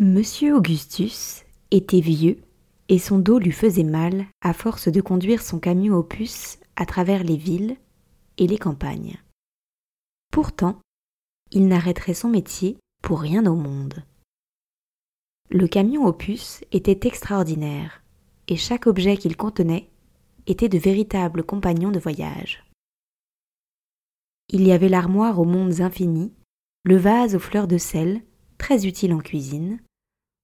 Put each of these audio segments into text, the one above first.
Monsieur Augustus était vieux et son dos lui faisait mal à force de conduire son camion opus à travers les villes et les campagnes. Pourtant, il n'arrêterait son métier pour rien au monde. Le camion opus était extraordinaire, et chaque objet qu'il contenait était de véritables compagnons de voyage. Il y avait l'armoire aux mondes infinis, le vase aux fleurs de sel, très utile en cuisine,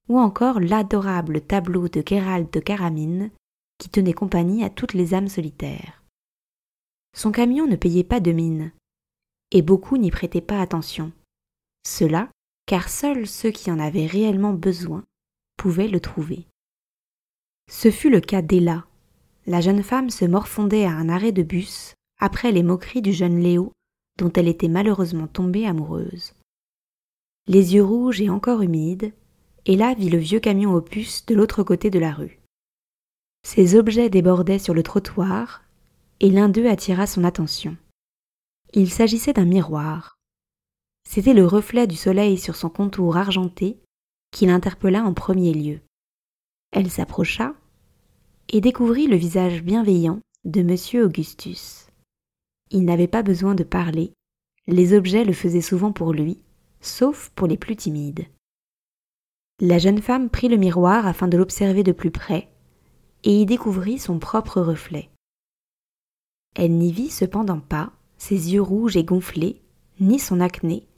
ou encore l'adorable tableau de Gérald de Caramine qui tenait compagnie à toutes les âmes solitaires. Son camion ne payait pas de mine, et beaucoup n'y prêtaient pas attention. Cela car seuls ceux qui en avaient réellement besoin pouvaient le trouver. Ce fut le cas d'Ella. La jeune femme se morfondait à un arrêt de bus après les moqueries du jeune Léo dont elle était malheureusement tombée amoureuse. Les yeux rouges et encore humides, et là vit le vieux camion opus de l'autre côté de la rue. Ses objets débordaient sur le trottoir, et l'un d'eux attira son attention. Il s'agissait d'un miroir. C'était le reflet du soleil sur son contour argenté qui l'interpella en premier lieu. Elle s'approcha et découvrit le visage bienveillant de M. Augustus. Il n'avait pas besoin de parler, les objets le faisaient souvent pour lui, sauf pour les plus timides. La jeune femme prit le miroir afin de l'observer de plus près, et y découvrit son propre reflet. Elle n'y vit cependant pas ses yeux rouges et gonflés, ni son acné,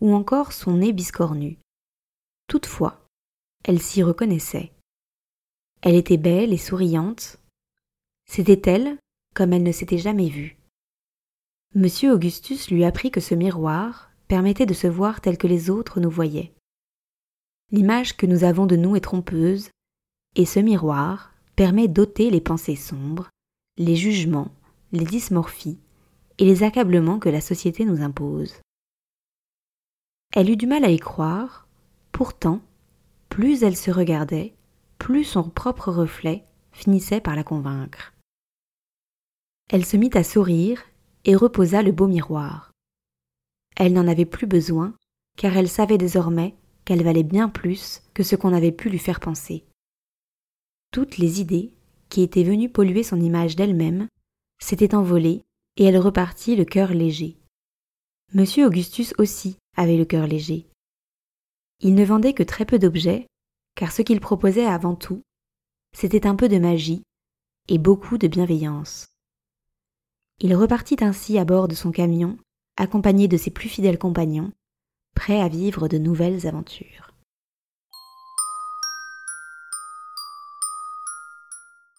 ou encore son nez biscornu. Toutefois, elle s'y reconnaissait. Elle était belle et souriante. C'était elle comme elle ne s'était jamais vue. Monsieur Augustus lui apprit que ce miroir permettait de se voir tel que les autres nous voyaient. L'image que nous avons de nous est trompeuse, et ce miroir permet d'ôter les pensées sombres, les jugements, les dysmorphies et les accablements que la société nous impose. Elle eut du mal à y croire, pourtant, plus elle se regardait, plus son propre reflet finissait par la convaincre. Elle se mit à sourire et reposa le beau miroir. Elle n'en avait plus besoin, car elle savait désormais qu'elle valait bien plus que ce qu'on avait pu lui faire penser. Toutes les idées qui étaient venues polluer son image d'elle-même s'étaient envolées et elle repartit le cœur léger. Monsieur Augustus aussi avait le cœur léger. Il ne vendait que très peu d'objets, car ce qu'il proposait avant tout, c'était un peu de magie et beaucoup de bienveillance. Il repartit ainsi à bord de son camion, accompagné de ses plus fidèles compagnons, prêt à vivre de nouvelles aventures.